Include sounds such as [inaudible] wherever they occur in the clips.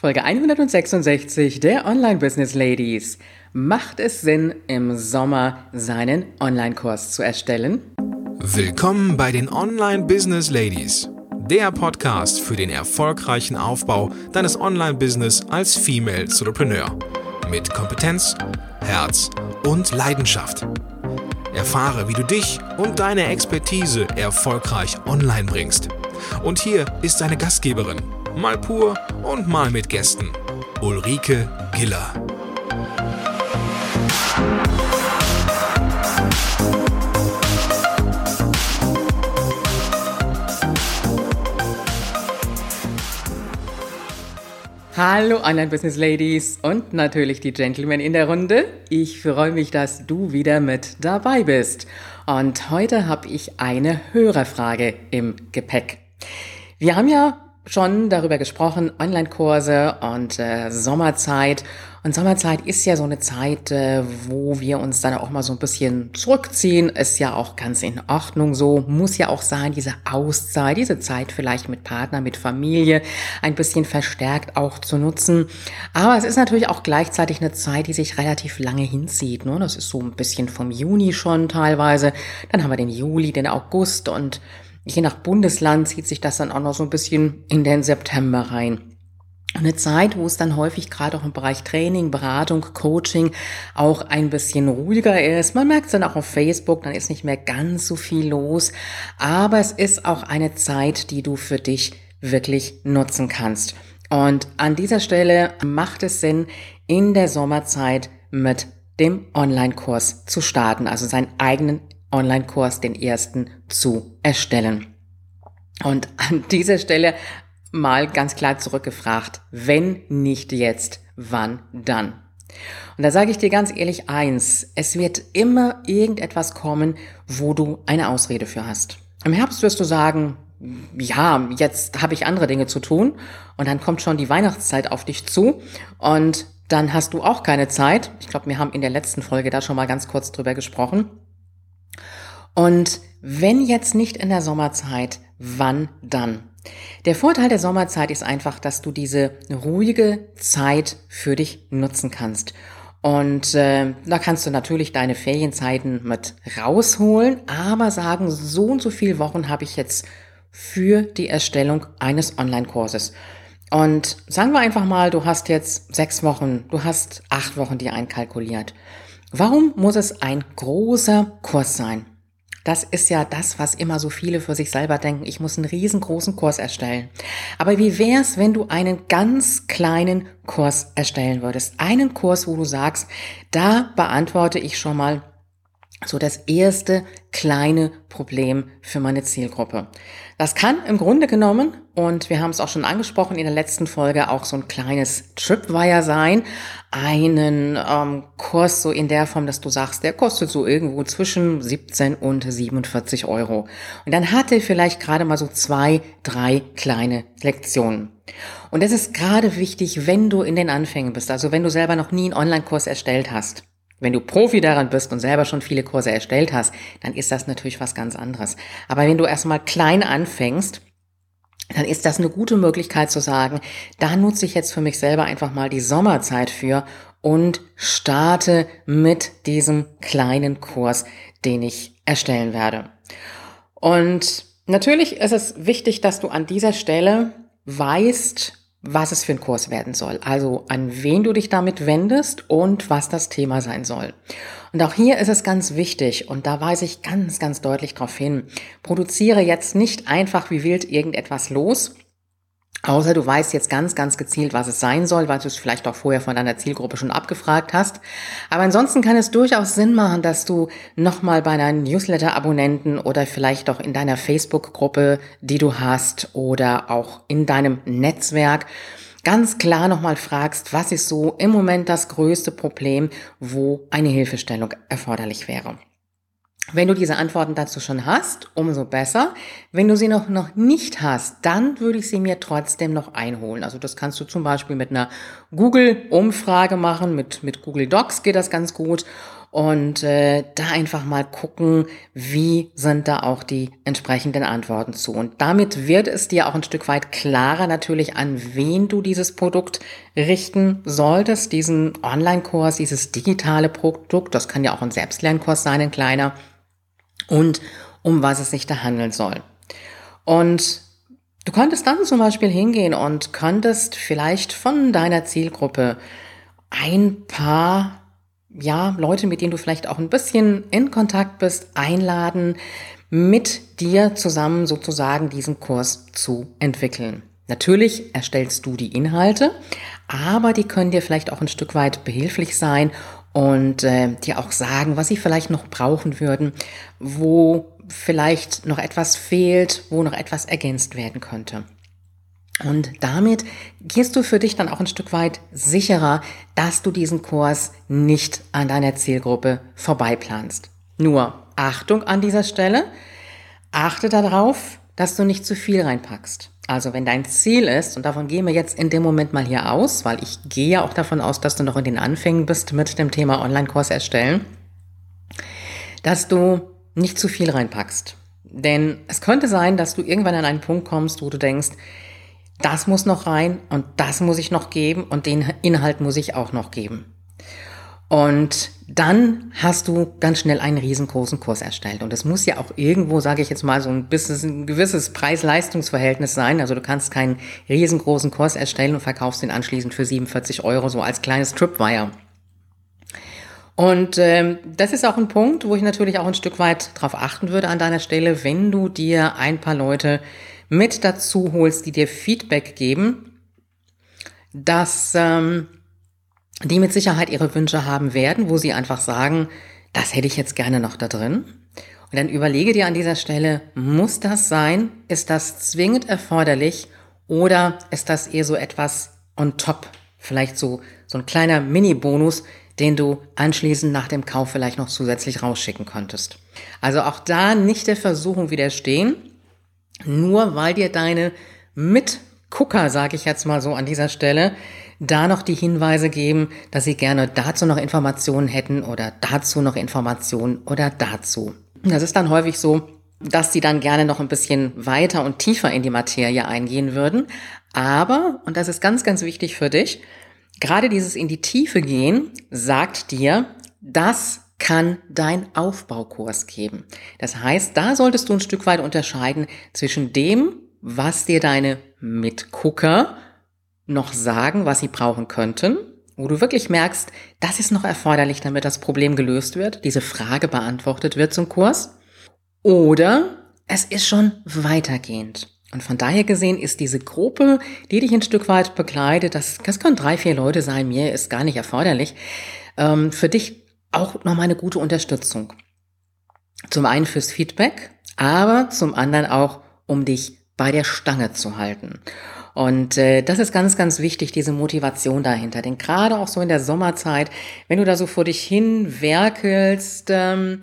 Folge 166 der Online Business Ladies. Macht es Sinn, im Sommer seinen Online-Kurs zu erstellen? Willkommen bei den Online Business Ladies, der Podcast für den erfolgreichen Aufbau deines Online-Business als Female Entrepreneur. Mit Kompetenz, Herz und Leidenschaft. Erfahre, wie du dich und deine Expertise erfolgreich online bringst. Und hier ist deine Gastgeberin, mal pur und mal mit Gästen. Ulrike Giller. Hallo Online-Business Ladies und natürlich die Gentlemen in der Runde. Ich freue mich, dass du wieder mit dabei bist. Und heute habe ich eine Hörerfrage im Gepäck. Wir haben ja schon darüber gesprochen, Online-Kurse und äh, Sommerzeit. Und Sommerzeit ist ja so eine Zeit, äh, wo wir uns dann auch mal so ein bisschen zurückziehen. Ist ja auch ganz in Ordnung so. Muss ja auch sein, diese Auszeit, diese Zeit vielleicht mit Partner, mit Familie ein bisschen verstärkt auch zu nutzen. Aber es ist natürlich auch gleichzeitig eine Zeit, die sich relativ lange hinzieht. Ne? Das ist so ein bisschen vom Juni schon teilweise. Dann haben wir den Juli, den August und Je nach Bundesland zieht sich das dann auch noch so ein bisschen in den September rein. Eine Zeit, wo es dann häufig gerade auch im Bereich Training, Beratung, Coaching auch ein bisschen ruhiger ist. Man merkt es dann auch auf Facebook, dann ist nicht mehr ganz so viel los. Aber es ist auch eine Zeit, die du für dich wirklich nutzen kannst. Und an dieser Stelle macht es Sinn, in der Sommerzeit mit dem Online-Kurs zu starten, also seinen eigenen Online-Kurs, den ersten, zu erstellen. Und an dieser Stelle mal ganz klar zurückgefragt, wenn nicht jetzt, wann dann? Und da sage ich dir ganz ehrlich eins, es wird immer irgendetwas kommen, wo du eine Ausrede für hast. Im Herbst wirst du sagen, ja, jetzt habe ich andere Dinge zu tun und dann kommt schon die Weihnachtszeit auf dich zu und dann hast du auch keine Zeit. Ich glaube, wir haben in der letzten Folge da schon mal ganz kurz drüber gesprochen. Und wenn jetzt nicht in der Sommerzeit, wann dann? Der Vorteil der Sommerzeit ist einfach, dass du diese ruhige Zeit für dich nutzen kannst. Und äh, da kannst du natürlich deine Ferienzeiten mit rausholen, aber sagen, so und so viele Wochen habe ich jetzt für die Erstellung eines Online-Kurses. Und sagen wir einfach mal, du hast jetzt sechs Wochen, du hast acht Wochen dir einkalkuliert. Warum muss es ein großer Kurs sein? Das ist ja das, was immer so viele für sich selber denken. Ich muss einen riesengroßen Kurs erstellen. Aber wie wär's, wenn du einen ganz kleinen Kurs erstellen würdest? Einen Kurs, wo du sagst, da beantworte ich schon mal so das erste kleine Problem für meine Zielgruppe. Das kann im Grunde genommen, und wir haben es auch schon angesprochen in der letzten Folge, auch so ein kleines Tripwire sein. Einen ähm, Kurs so in der Form, dass du sagst, der kostet so irgendwo zwischen 17 und 47 Euro. Und dann hat er vielleicht gerade mal so zwei, drei kleine Lektionen. Und das ist gerade wichtig, wenn du in den Anfängen bist, also wenn du selber noch nie einen Online-Kurs erstellt hast. Wenn du Profi daran bist und selber schon viele Kurse erstellt hast, dann ist das natürlich was ganz anderes. Aber wenn du erstmal klein anfängst, dann ist das eine gute Möglichkeit zu sagen, da nutze ich jetzt für mich selber einfach mal die Sommerzeit für und starte mit diesem kleinen Kurs, den ich erstellen werde. Und natürlich ist es wichtig, dass du an dieser Stelle weißt, was es für ein Kurs werden soll. Also an wen du dich damit wendest und was das Thema sein soll. Und auch hier ist es ganz wichtig, und da weise ich ganz, ganz deutlich darauf hin, produziere jetzt nicht einfach wie wild irgendetwas los, Außer du weißt jetzt ganz, ganz gezielt, was es sein soll, weil du es vielleicht auch vorher von deiner Zielgruppe schon abgefragt hast. Aber ansonsten kann es durchaus Sinn machen, dass du nochmal bei deinen Newsletter-Abonnenten oder vielleicht auch in deiner Facebook-Gruppe, die du hast oder auch in deinem Netzwerk ganz klar nochmal fragst, was ist so im Moment das größte Problem, wo eine Hilfestellung erforderlich wäre. Wenn du diese Antworten dazu schon hast, umso besser. Wenn du sie noch, noch nicht hast, dann würde ich sie mir trotzdem noch einholen. Also das kannst du zum Beispiel mit einer Google-Umfrage machen, mit, mit Google Docs geht das ganz gut. und äh, da einfach mal gucken, wie sind da auch die entsprechenden Antworten zu. Und damit wird es dir auch ein Stück weit klarer natürlich, an wen du dieses Produkt richten solltest, diesen Online-Kurs, dieses digitale Produkt, das kann ja auch ein Selbstlernkurs sein, ein kleiner, und um was es sich da handeln soll. Und du könntest dann zum Beispiel hingehen und könntest vielleicht von deiner Zielgruppe ein paar ja, Leute, mit denen du vielleicht auch ein bisschen in Kontakt bist, einladen, mit dir zusammen sozusagen diesen Kurs zu entwickeln. Natürlich erstellst du die Inhalte, aber die können dir vielleicht auch ein Stück weit behilflich sein und äh, dir auch sagen, was sie vielleicht noch brauchen würden, wo vielleicht noch etwas fehlt, wo noch etwas ergänzt werden könnte. Und damit gehst du für dich dann auch ein Stück weit sicherer, dass du diesen Kurs nicht an deiner Zielgruppe vorbeiplanst. Nur Achtung an dieser Stelle, achte darauf, dass du nicht zu viel reinpackst. Also wenn dein Ziel ist, und davon gehen wir jetzt in dem Moment mal hier aus, weil ich gehe ja auch davon aus, dass du noch in den Anfängen bist mit dem Thema Online-Kurs erstellen, dass du nicht zu viel reinpackst. Denn es könnte sein, dass du irgendwann an einen Punkt kommst, wo du denkst, das muss noch rein und das muss ich noch geben und den Inhalt muss ich auch noch geben. Und dann hast du ganz schnell einen riesengroßen Kurs erstellt. Und es muss ja auch irgendwo, sage ich jetzt mal, so ein bisschen ein gewisses Preis-Leistungs-Verhältnis sein. Also du kannst keinen riesengroßen Kurs erstellen und verkaufst den anschließend für 47 Euro so als kleines Tripwire. Und ähm, das ist auch ein Punkt, wo ich natürlich auch ein Stück weit drauf achten würde an deiner Stelle, wenn du dir ein paar Leute mit dazu holst, die dir Feedback geben, dass ähm, die mit Sicherheit ihre Wünsche haben werden, wo sie einfach sagen, das hätte ich jetzt gerne noch da drin. Und dann überlege dir an dieser Stelle, muss das sein? Ist das zwingend erforderlich? Oder ist das eher so etwas on top? Vielleicht so, so ein kleiner Mini-Bonus, den du anschließend nach dem Kauf vielleicht noch zusätzlich rausschicken könntest. Also auch da nicht der Versuchung widerstehen, nur weil dir deine Mitgucker, sage ich jetzt mal so an dieser Stelle, da noch die Hinweise geben, dass sie gerne dazu noch Informationen hätten oder dazu noch Informationen oder dazu. Das ist dann häufig so, dass sie dann gerne noch ein bisschen weiter und tiefer in die Materie eingehen würden. Aber, und das ist ganz, ganz wichtig für dich, gerade dieses in die Tiefe gehen sagt dir, das kann dein Aufbaukurs geben. Das heißt, da solltest du ein Stück weit unterscheiden zwischen dem, was dir deine Mitgucker noch sagen, was sie brauchen könnten, wo du wirklich merkst, das ist noch erforderlich, damit das Problem gelöst wird, diese Frage beantwortet wird zum Kurs. Oder es ist schon weitergehend. Und von daher gesehen ist diese Gruppe, die dich ein Stück weit begleitet, das, das können drei, vier Leute sein, mir ist gar nicht erforderlich, ähm, für dich auch nochmal eine gute Unterstützung. Zum einen fürs Feedback, aber zum anderen auch, um dich bei der Stange zu halten. Und äh, das ist ganz, ganz wichtig, diese Motivation dahinter. Denn gerade auch so in der Sommerzeit, wenn du da so vor dich hin werkelst, ähm,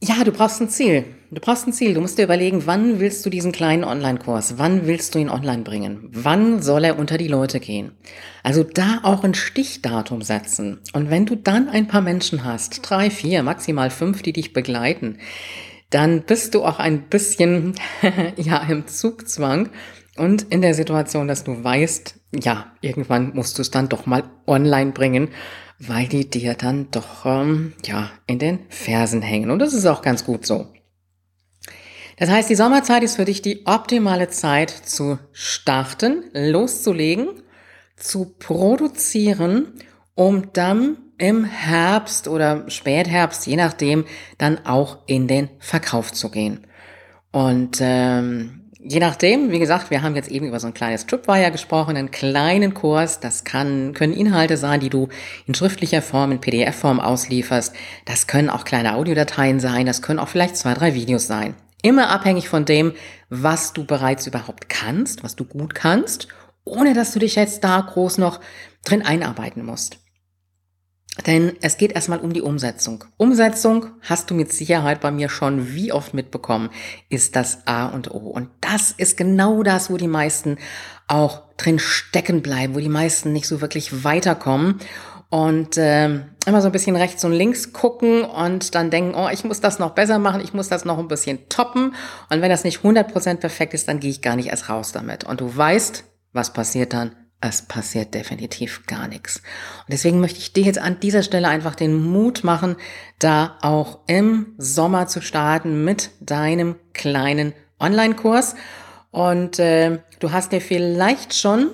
ja, du brauchst ein Ziel. Du brauchst ein Ziel. Du musst dir überlegen, wann willst du diesen kleinen Online-Kurs? Wann willst du ihn online bringen? Wann soll er unter die Leute gehen? Also da auch ein Stichdatum setzen. Und wenn du dann ein paar Menschen hast, drei, vier, maximal fünf, die dich begleiten, dann bist du auch ein bisschen, [laughs] ja, im Zugzwang und in der Situation, dass du weißt, ja, irgendwann musst du es dann doch mal online bringen weil die dir dann doch ähm, ja in den Fersen hängen. Und das ist auch ganz gut so. Das heißt, die Sommerzeit ist für dich die optimale Zeit zu starten, loszulegen, zu produzieren, um dann im Herbst oder Spätherbst, je nachdem, dann auch in den Verkauf zu gehen. Und ähm, Je nachdem, wie gesagt, wir haben jetzt eben über so ein kleines Tripwire gesprochen, einen kleinen Kurs. Das kann, können Inhalte sein, die du in schriftlicher Form, in PDF-Form auslieferst. Das können auch kleine Audiodateien sein. Das können auch vielleicht zwei, drei Videos sein. Immer abhängig von dem, was du bereits überhaupt kannst, was du gut kannst, ohne dass du dich jetzt da groß noch drin einarbeiten musst. Denn es geht erstmal um die Umsetzung. Umsetzung hast du mit Sicherheit bei mir schon wie oft mitbekommen, ist das A und O. Und das ist genau das, wo die meisten auch drin stecken bleiben, wo die meisten nicht so wirklich weiterkommen. und äh, immer so ein bisschen rechts und links gucken und dann denken, oh, ich muss das noch besser machen, ich muss das noch ein bisschen toppen. Und wenn das nicht 100% perfekt ist, dann gehe ich gar nicht erst raus damit. Und du weißt, was passiert dann? Es passiert definitiv gar nichts. Und deswegen möchte ich dir jetzt an dieser Stelle einfach den Mut machen, da auch im Sommer zu starten mit deinem kleinen Online-Kurs. Und äh, du hast dir vielleicht schon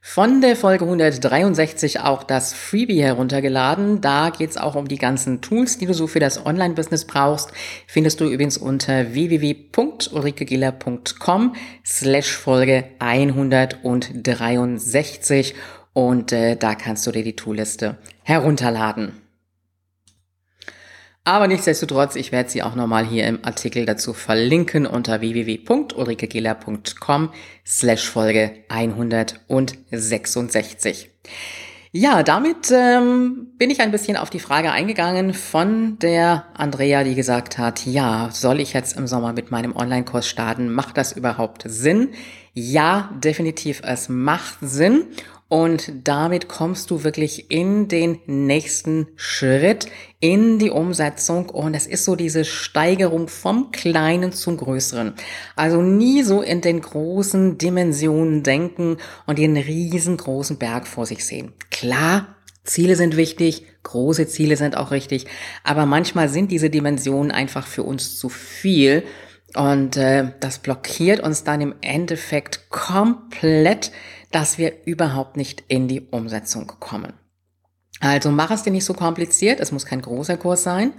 von der Folge 163 auch das Freebie heruntergeladen. Da geht's auch um die ganzen Tools, die du so für das Online-Business brauchst. Findest du übrigens unter www.ulrikegiller.com slash Folge 163 und äh, da kannst du dir die Toolliste herunterladen. Aber nichtsdestotrotz, ich werde sie auch nochmal hier im Artikel dazu verlinken unter www.ulrikegela.com slash Folge 166. Ja, damit ähm, bin ich ein bisschen auf die Frage eingegangen von der Andrea, die gesagt hat, ja, soll ich jetzt im Sommer mit meinem Online-Kurs starten? Macht das überhaupt Sinn? Ja, definitiv, es macht Sinn. Und damit kommst du wirklich in den nächsten Schritt, in die Umsetzung. Und es ist so diese Steigerung vom Kleinen zum Größeren. Also nie so in den großen Dimensionen denken und den riesengroßen Berg vor sich sehen. Klar, Ziele sind wichtig, große Ziele sind auch richtig, aber manchmal sind diese Dimensionen einfach für uns zu viel. Und äh, das blockiert uns dann im Endeffekt komplett dass wir überhaupt nicht in die Umsetzung kommen. Also mach es dir nicht so kompliziert, es muss kein großer Kurs sein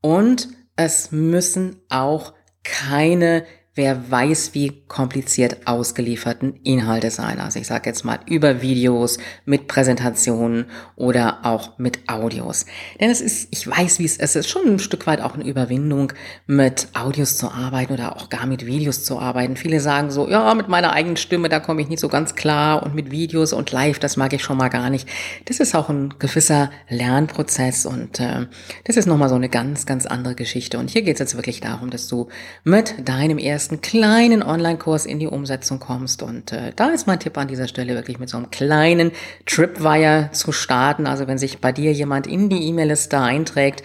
und es müssen auch keine wer weiß wie kompliziert ausgelieferten Inhalte sein. Also ich sage jetzt mal über Videos, mit Präsentationen oder auch mit Audios. Denn es ist, ich weiß, wie es ist, es ist schon ein Stück weit auch eine Überwindung, mit Audios zu arbeiten oder auch gar mit Videos zu arbeiten. Viele sagen so, ja, mit meiner eigenen Stimme, da komme ich nicht so ganz klar und mit Videos und live, das mag ich schon mal gar nicht. Das ist auch ein gewisser Lernprozess und äh, das ist nochmal so eine ganz, ganz andere Geschichte. Und hier geht es jetzt wirklich darum, dass du mit deinem ersten ersten kleinen Online-Kurs in die Umsetzung kommst. Und äh, da ist mein Tipp an dieser Stelle wirklich mit so einem kleinen Tripwire zu starten. Also wenn sich bei dir jemand in die E-Mail-Liste einträgt,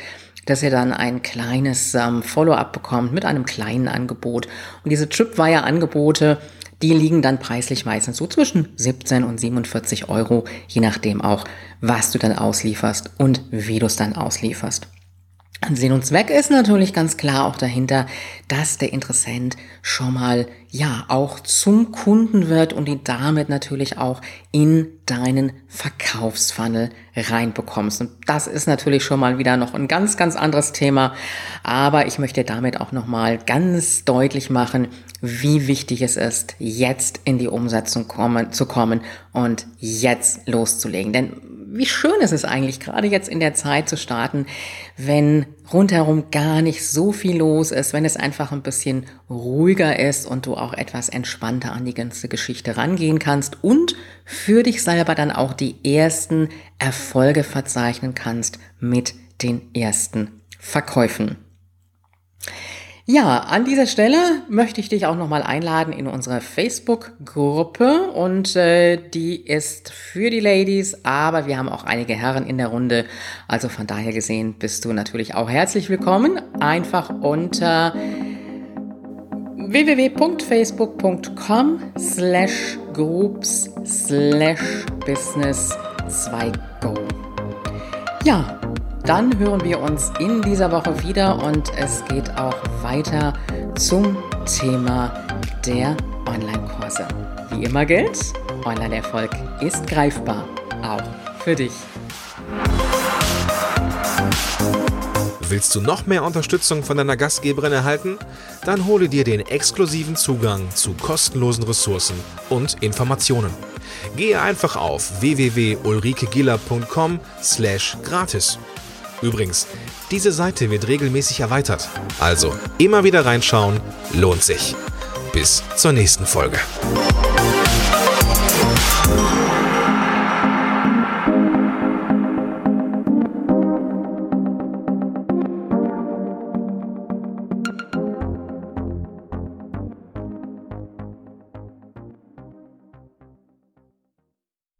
dass ihr dann ein kleines ähm, Follow-up bekommt mit einem kleinen Angebot. Und diese Tripwire-Angebote, die liegen dann preislich meistens so zwischen 17 und 47 Euro, je nachdem auch, was du dann auslieferst und wie du es dann auslieferst. Sinn und Zweck ist natürlich ganz klar auch dahinter, dass der Interessent schon mal ja auch zum Kunden wird und ihn damit natürlich auch in deinen Verkaufsfunnel reinbekommst. Und das ist natürlich schon mal wieder noch ein ganz, ganz anderes Thema. Aber ich möchte damit auch nochmal ganz deutlich machen, wie wichtig es ist, jetzt in die Umsetzung kommen, zu kommen und jetzt loszulegen. Denn wie schön ist es eigentlich, gerade jetzt in der Zeit zu starten, wenn rundherum gar nicht so viel los ist, wenn es einfach ein bisschen ruhiger ist und du auch etwas entspannter an die ganze Geschichte rangehen kannst und für dich selber dann auch die ersten Erfolge verzeichnen kannst mit den ersten Verkäufen. Ja, an dieser Stelle möchte ich dich auch nochmal einladen in unsere Facebook-Gruppe und äh, die ist für die Ladies, aber wir haben auch einige Herren in der Runde. Also von daher gesehen bist du natürlich auch herzlich willkommen. Einfach unter www.facebook.com slash groups slash business 2go. Ja, dann hören wir uns in dieser Woche wieder und es geht auch weiter zum Thema der Online-Kurse. Wie immer gilt, Online-Erfolg ist greifbar, auch für dich. Willst du noch mehr Unterstützung von deiner Gastgeberin erhalten? Dann hole dir den exklusiven Zugang zu kostenlosen Ressourcen und Informationen. Gehe einfach auf www.ulrikegiller.com/gratis Übrigens, diese Seite wird regelmäßig erweitert. Also immer wieder reinschauen, lohnt sich. Bis zur nächsten Folge.